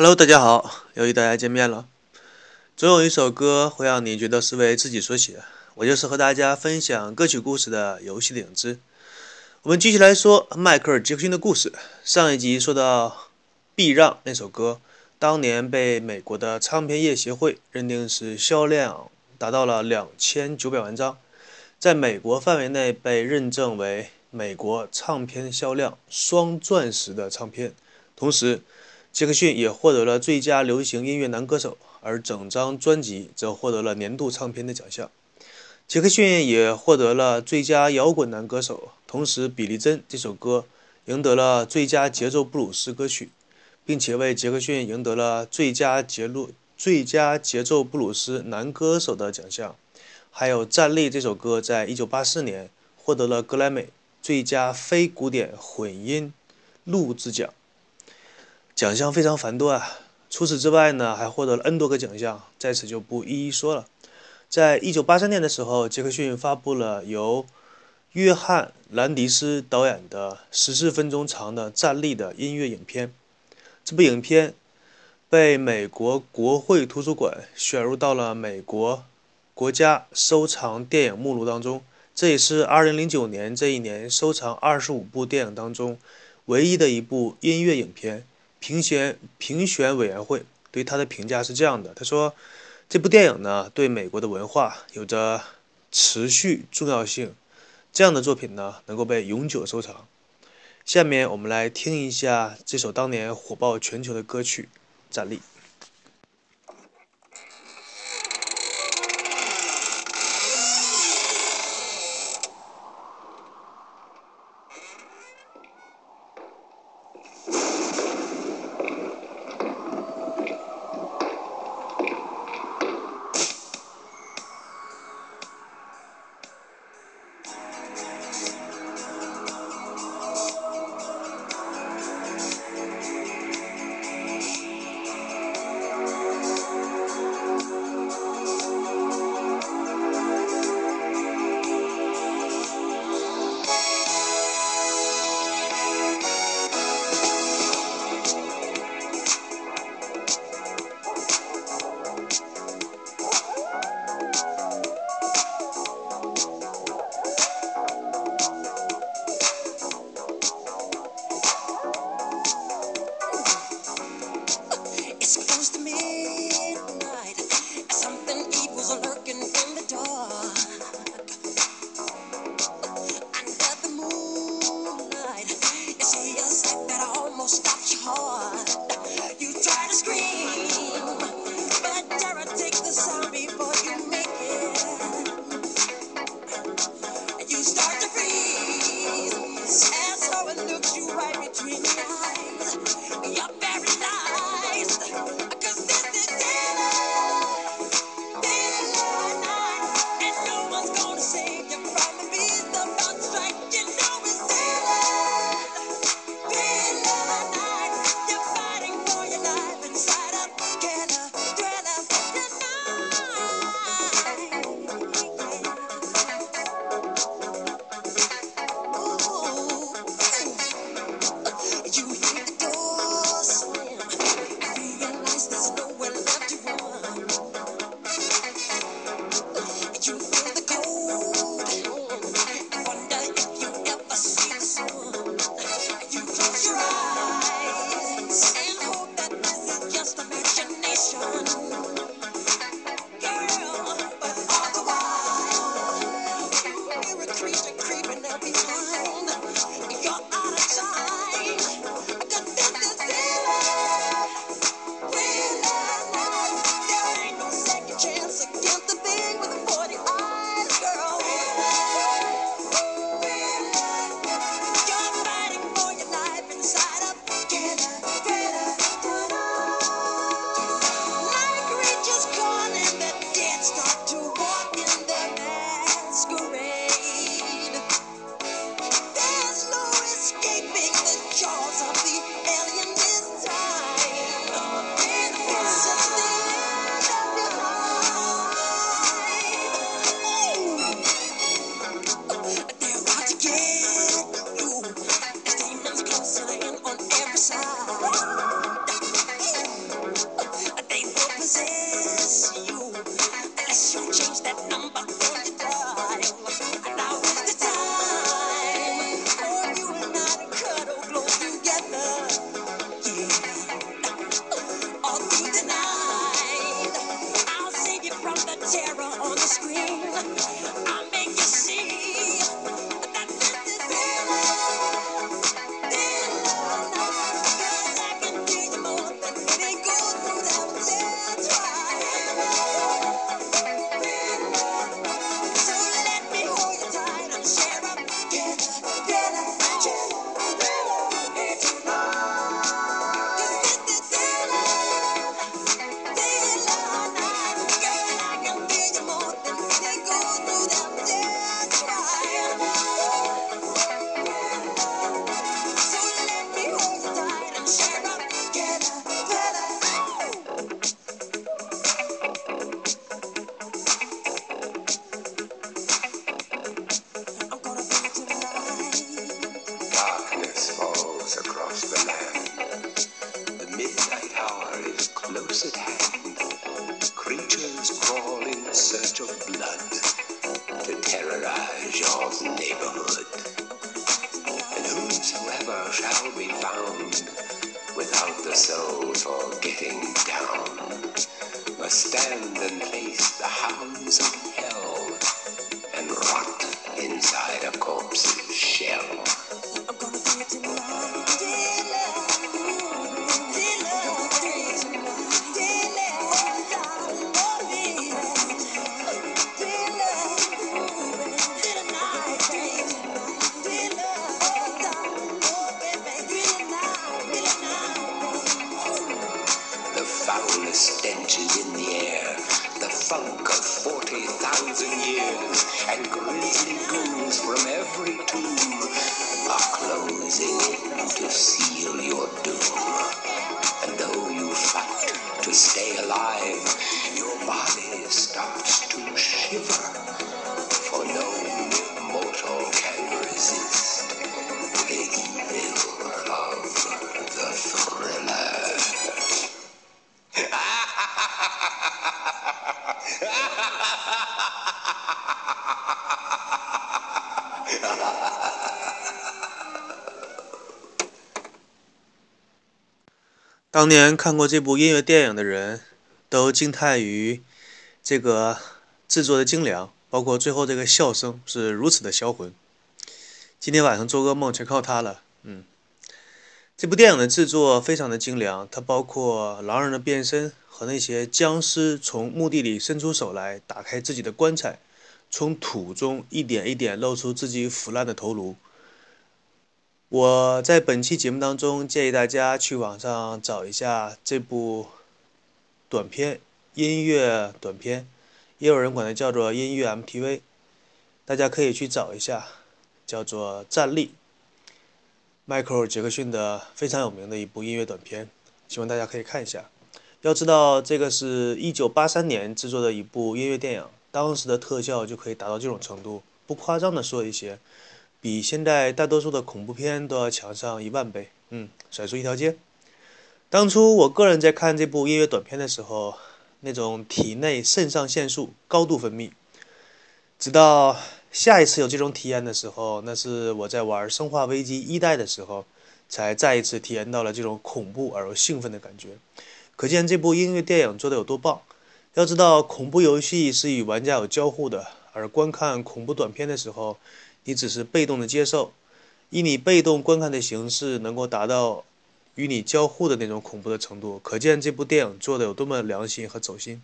Hello，大家好，又与大家见面了。总有一首歌会让你觉得是为自己所写，我就是和大家分享歌曲故事的游戏的影子。我们继续来说迈克尔·杰克逊的故事。上一集说到《避让》那首歌，当年被美国的唱片业协会认定是销量达到了两千九百万张，在美国范围内被认证为美国唱片销量双钻石的唱片，同时。杰克逊也获得了最佳流行音乐男歌手，而整张专辑则获得了年度唱片的奖项。杰克逊也获得了最佳摇滚男歌手，同时《比利珍》这首歌赢得了最佳节奏布鲁斯歌曲，并且为杰克逊赢得了最佳节录最佳节奏布鲁斯男歌手的奖项。还有《站立》这首歌在1984年获得了格莱美最佳非古典混音录制奖。奖项非常繁多啊！除此之外呢，还获得了 N 多个奖项，在此就不一一说了。在一九八三年的时候，杰克逊发布了由约翰·兰迪斯导演的十四分钟长的站立的音乐影片。这部影片被美国国会图书馆选入到了美国国家收藏电影目录当中。这也是二零零九年这一年收藏二十五部电影当中唯一的一部音乐影片。评选评选委员会对他的评价是这样的：他说，这部电影呢，对美国的文化有着持续重要性，这样的作品呢，能够被永久收藏。下面我们来听一下这首当年火爆全球的歌曲《站立》。当年看过这部音乐电影的人，都惊叹于这个制作的精良，包括最后这个笑声是如此的销魂。今天晚上做噩梦全靠它了。嗯，这部电影的制作非常的精良，它包括狼人的变身和那些僵尸从墓地里伸出手来打开自己的棺材，从土中一点一点露出自己腐烂的头颅。我在本期节目当中建议大家去网上找一下这部短片音乐短片，也有人管它叫做音乐 MTV，大家可以去找一下，叫做《站立》，迈克尔·杰克逊的非常有名的一部音乐短片，希望大家可以看一下。要知道，这个是一九八三年制作的一部音乐电影，当时的特效就可以达到这种程度，不夸张的说一些。比现在大多数的恐怖片都要强上一万倍。嗯，甩出一条街。当初我个人在看这部音乐短片的时候，那种体内肾上腺素高度分泌。直到下一次有这种体验的时候，那是我在玩《生化危机一代》的时候，才再一次体验到了这种恐怖而又兴奋的感觉。可见这部音乐电影做的有多棒。要知道，恐怖游戏是与玩家有交互的，而观看恐怖短片的时候，你只是被动的接受，以你被动观看的形式，能够达到与你交互的那种恐怖的程度，可见这部电影做的有多么良心和走心。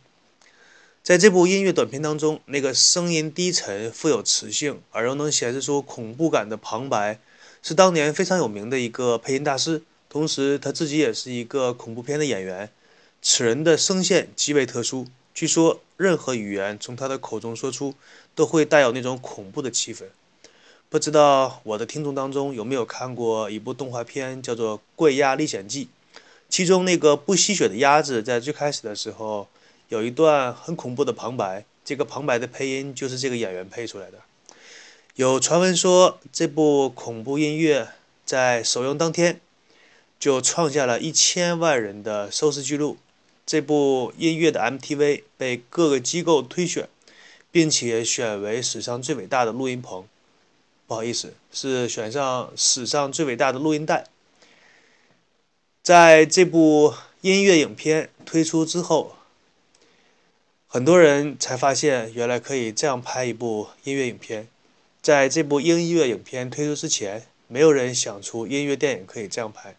在这部音乐短片当中，那个声音低沉、富有磁性而又能显示出恐怖感的旁白，是当年非常有名的一个配音大师，同时他自己也是一个恐怖片的演员。此人的声线极为特殊，据说任何语言从他的口中说出，都会带有那种恐怖的气氛。不知道我的听众当中有没有看过一部动画片，叫做《怪鸭历险记》，其中那个不吸血的鸭子在最开始的时候有一段很恐怖的旁白，这个旁白的配音就是这个演员配出来的。有传闻说，这部恐怖音乐在首映当天就创下了一千万人的收视记录。这部音乐的 MTV 被各个机构推选，并且选为史上最伟大的录音棚。不好意思，是选上史上最伟大的录音带。在这部音乐影片推出之后，很多人才发现原来可以这样拍一部音乐影片。在这部音乐影片推出之前，没有人想出音乐电影可以这样拍。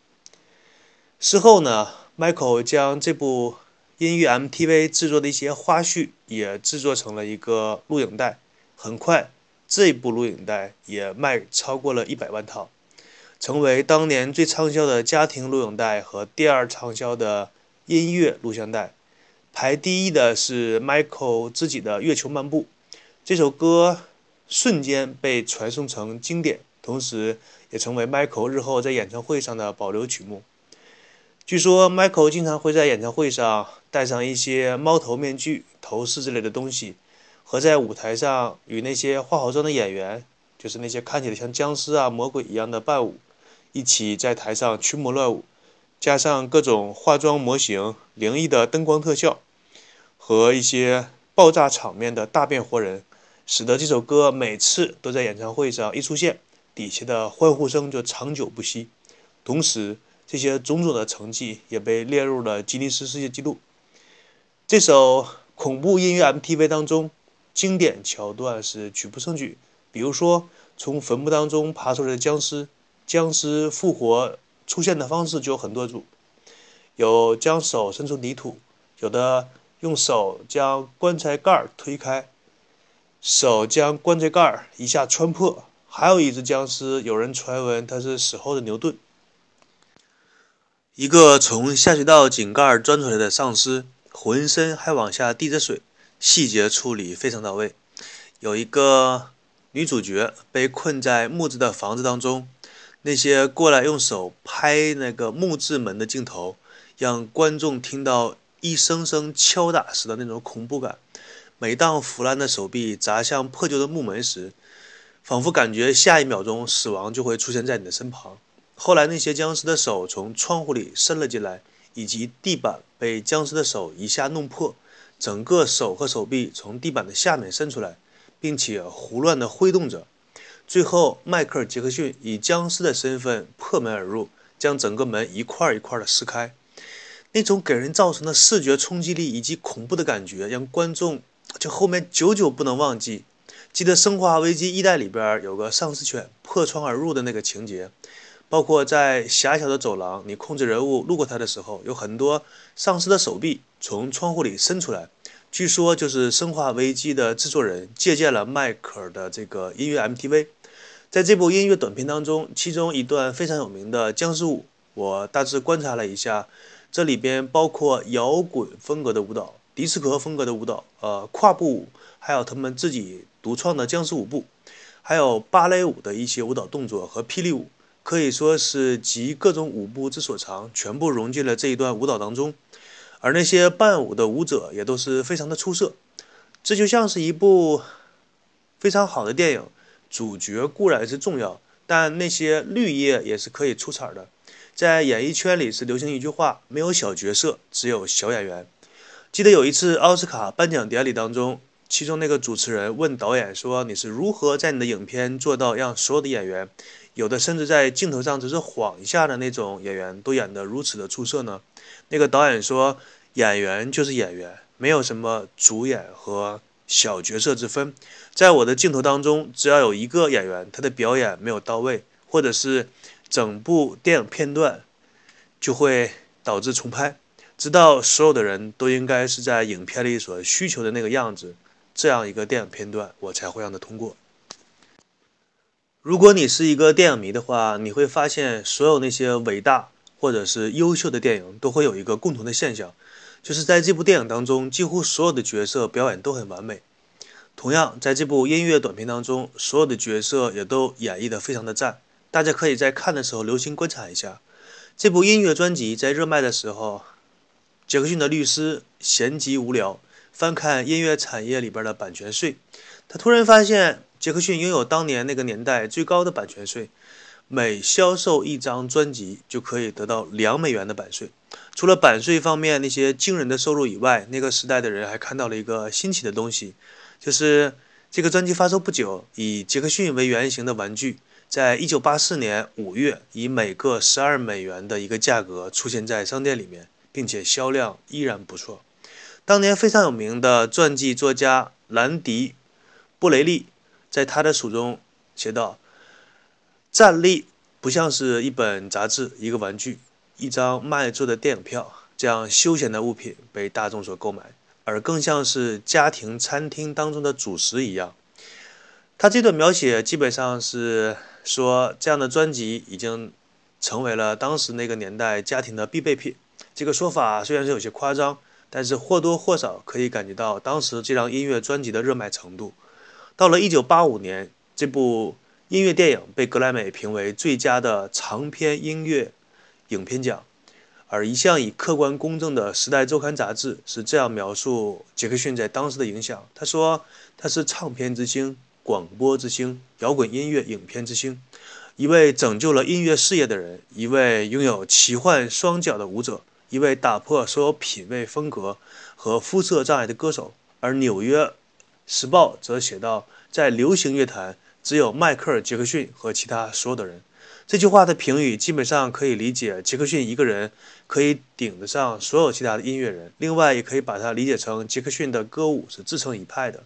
事后呢，Michael 将这部音乐 MTV 制作的一些花絮也制作成了一个录影带。很快，这部录影带也卖超过了一百万套，成为当年最畅销的家庭录影带和第二畅销的音乐录像带。排第一的是 Michael 自己的《月球漫步》，这首歌瞬间被传颂成经典，同时也成为 Michael 日后在演唱会上的保留曲目。据说，Michael 经常会在演唱会上戴上一些猫头面具、头饰之类的东西，和在舞台上与那些化好妆的演员，就是那些看起来像僵尸啊、魔鬼一样的伴舞，一起在台上群魔乱舞。加上各种化妆模型、灵异的灯光特效和一些爆炸场面的大变活人，使得这首歌每次都在演唱会上一出现，底下的欢呼声就长久不息。同时，这些种种的成绩也被列入了吉尼斯世界纪录。这首恐怖音乐 MTV 当中，经典桥段是举不胜举，比如说从坟墓当中爬出来的僵尸，僵尸复活出现的方式就有很多种，有将手伸出泥土，有的用手将棺材盖儿推开，手将棺材盖儿一下穿破，还有一只僵尸，有人传闻它是死后的牛顿。一个从下水道井盖钻出来的丧尸，浑身还往下滴着水，细节处理非常到位。有一个女主角被困在木质的房子当中，那些过来用手拍那个木质门的镜头，让观众听到一声声敲打时的那种恐怖感。每当腐烂的手臂砸向破旧的木门时，仿佛感觉下一秒钟死亡就会出现在你的身旁。后来，那些僵尸的手从窗户里伸了进来，以及地板被僵尸的手一下弄破，整个手和手臂从地板的下面伸出来，并且胡乱地挥动着。最后，迈克尔·杰克逊以僵尸的身份破门而入，将整个门一块一块地撕开。那种给人造成的视觉冲击力以及恐怖的感觉，让观众就后面久久不能忘记。记得《生化危机一代》里边有个丧尸犬破窗而入的那个情节。包括在狭小的走廊，你控制人物路过它的时候，有很多丧尸的手臂从窗户里伸出来。据说就是《生化危机》的制作人借鉴了迈克尔的这个音乐 MTV。在这部音乐短片当中，其中一段非常有名的僵尸舞，我大致观察了一下，这里边包括摇滚风格的舞蹈、迪斯科风格的舞蹈、呃跨步舞，还有他们自己独创的僵尸舞步，还有芭蕾舞的一些舞蹈动作和霹雳舞。可以说是集各种舞步之所长，全部融进了这一段舞蹈当中，而那些伴舞的舞者也都是非常的出色。这就像是一部非常好的电影，主角固然是重要，但那些绿叶也是可以出彩的。在演艺圈里是流行一句话：没有小角色，只有小演员。记得有一次奥斯卡颁奖典礼当中，其中那个主持人问导演说：“你是如何在你的影片做到让所有的演员？”有的甚至在镜头上只是晃一下的那种演员都演得如此的出色呢。那个导演说：“演员就是演员，没有什么主演和小角色之分。在我的镜头当中，只要有一个演员他的表演没有到位，或者是整部电影片段就会导致重拍，直到所有的人都应该是在影片里所需求的那个样子，这样一个电影片段我才会让他通过。”如果你是一个电影迷的话，你会发现所有那些伟大或者是优秀的电影都会有一个共同的现象，就是在这部电影当中，几乎所有的角色表演都很完美。同样，在这部音乐短片当中，所有的角色也都演绎得非常的赞。大家可以在看的时候留心观察一下，这部音乐专辑在热卖的时候，杰克逊的律师闲极无聊，翻看音乐产业里边的版权税，他突然发现。杰克逊拥有当年那个年代最高的版权税，每销售一张专辑就可以得到两美元的版税。除了版税方面那些惊人的收入以外，那个时代的人还看到了一个新奇的东西，就是这个专辑发售不久，以杰克逊为原型的玩具，在一九八四年五月以每个十二美元的一个价格出现在商店里面，并且销量依然不错。当年非常有名的传记作家兰迪·布雷利。在他的书中写道：“站立不像是一本杂志、一个玩具、一张卖座的电影票这样休闲的物品被大众所购买，而更像是家庭餐厅当中的主食一样。”他这段描写基本上是说，这样的专辑已经成为了当时那个年代家庭的必备品。这个说法虽然是有些夸张，但是或多或少可以感觉到当时这张音乐专辑的热卖程度。到了1985年，这部音乐电影被格莱美评为最佳的长篇音乐影片奖。而一向以客观公正的《时代周刊》杂志是这样描述杰克逊在当时的影响：他说，他是唱片之星、广播之星、摇滚音乐影片之星，一位拯救了音乐事业的人，一位拥有奇幻双脚的舞者，一位打破所有品味风格和肤色障碍的歌手。而《纽约时报》则写道，在流行乐坛，只有迈克尔·杰克逊和其他所有的人。这句话的评语基本上可以理解，杰克逊一个人可以顶得上所有其他的音乐人。另外，也可以把它理解成杰克逊的歌舞是自成一派的。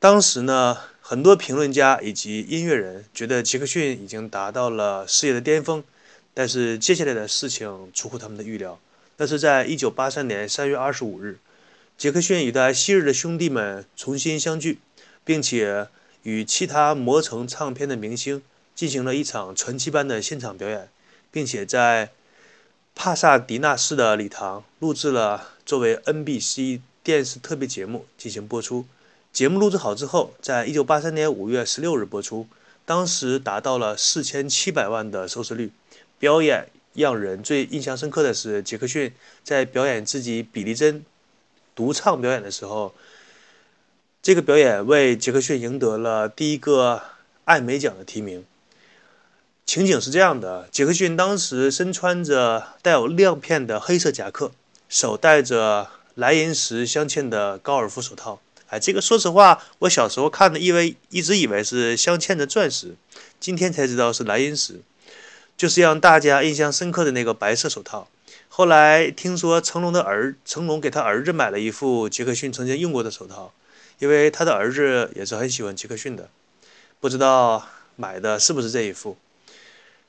当时呢，很多评论家以及音乐人觉得杰克逊已经达到了事业的巅峰，但是接下来的事情出乎他们的预料。那是在一九八三年三月二十五日，杰克逊与他昔日的兄弟们重新相聚，并且与其他磨成唱片的明星。进行了一场传奇般的现场表演，并且在帕萨迪纳市的礼堂录制了作为 NBC 电视特别节目进行播出。节目录制好之后，在一九八三年五月十六日播出，当时达到了四千七百万的收视率。表演让人最印象深刻的是杰克逊在表演自己比利珍独唱表演的时候，这个表演为杰克逊赢得了第一个艾美奖的提名。情景是这样的：杰克逊当时身穿着带有亮片的黑色夹克，手戴着蓝银石镶嵌的高尔夫手套。哎，这个说实话，我小时候看的，以为一直以为是镶嵌着钻石，今天才知道是蓝银石，就是让大家印象深刻的那个白色手套。后来听说成龙的儿成龙给他儿子买了一副杰克逊曾经用过的手套，因为他的儿子也是很喜欢杰克逊的，不知道买的是不是这一副。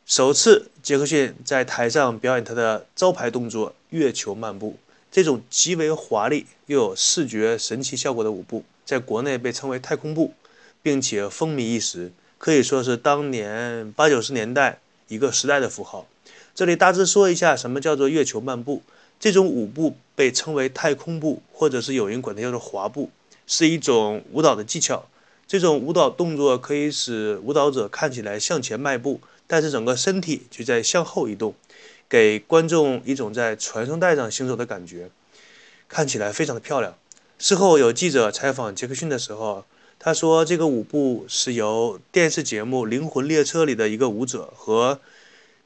首次，杰克逊在台上表演他的招牌动作——月球漫步。这种极为华丽又有视觉神奇效果的舞步，在国内被称为“太空步”，并且风靡一时，可以说是当年八九十年代一个时代的符号。这里大致说一下，什么叫做月球漫步？这种舞步被称为太空步，或者是有人管它叫做滑步，是一种舞蹈的技巧。这种舞蹈动作可以使舞蹈者看起来向前迈步。但是整个身体却在向后移动，给观众一种在传送带上行走的感觉，看起来非常的漂亮。事后有记者采访杰克逊的时候，他说这个舞步是由电视节目《灵魂列车》里的一个舞者和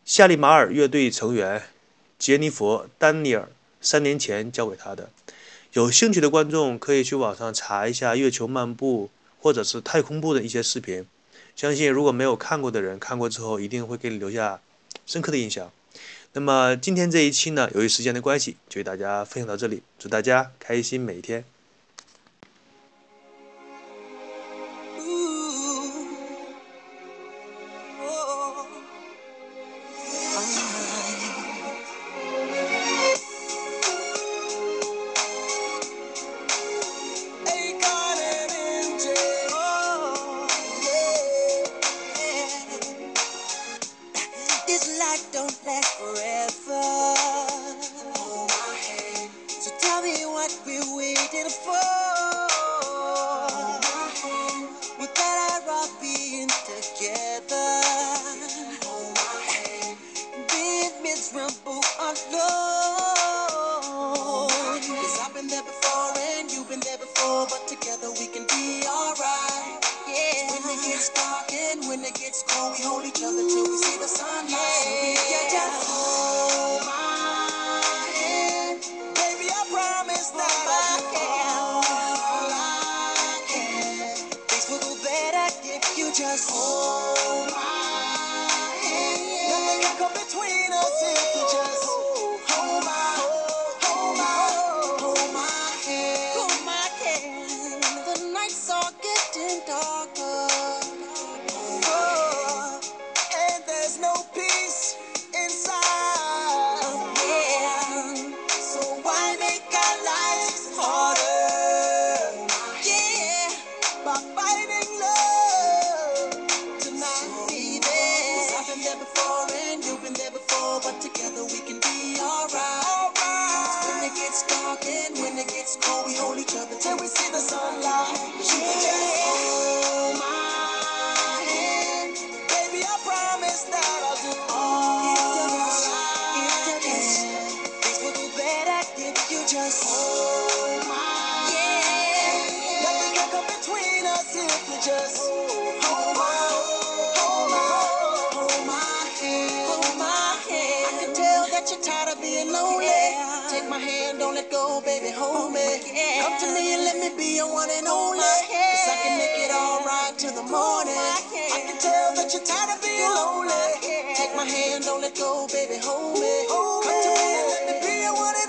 夏利马尔乐队成员杰尼佛·丹尼尔三年前教给他的。有兴趣的观众可以去网上查一下月球漫步或者是太空步的一些视频。相信如果没有看过的人，看过之后一定会给你留下深刻的印象。那么今天这一期呢，由于时间的关系，就给大家分享到这里。祝大家开心每一天。alone. Cause I've been there before and you've been there before, but together we can no peace me. Come to me and let me be your one and only. Cause I can make it alright till the morning. I can tell that you're tired of being lonely. Take my hand, don't let go, baby, hold me. Come to me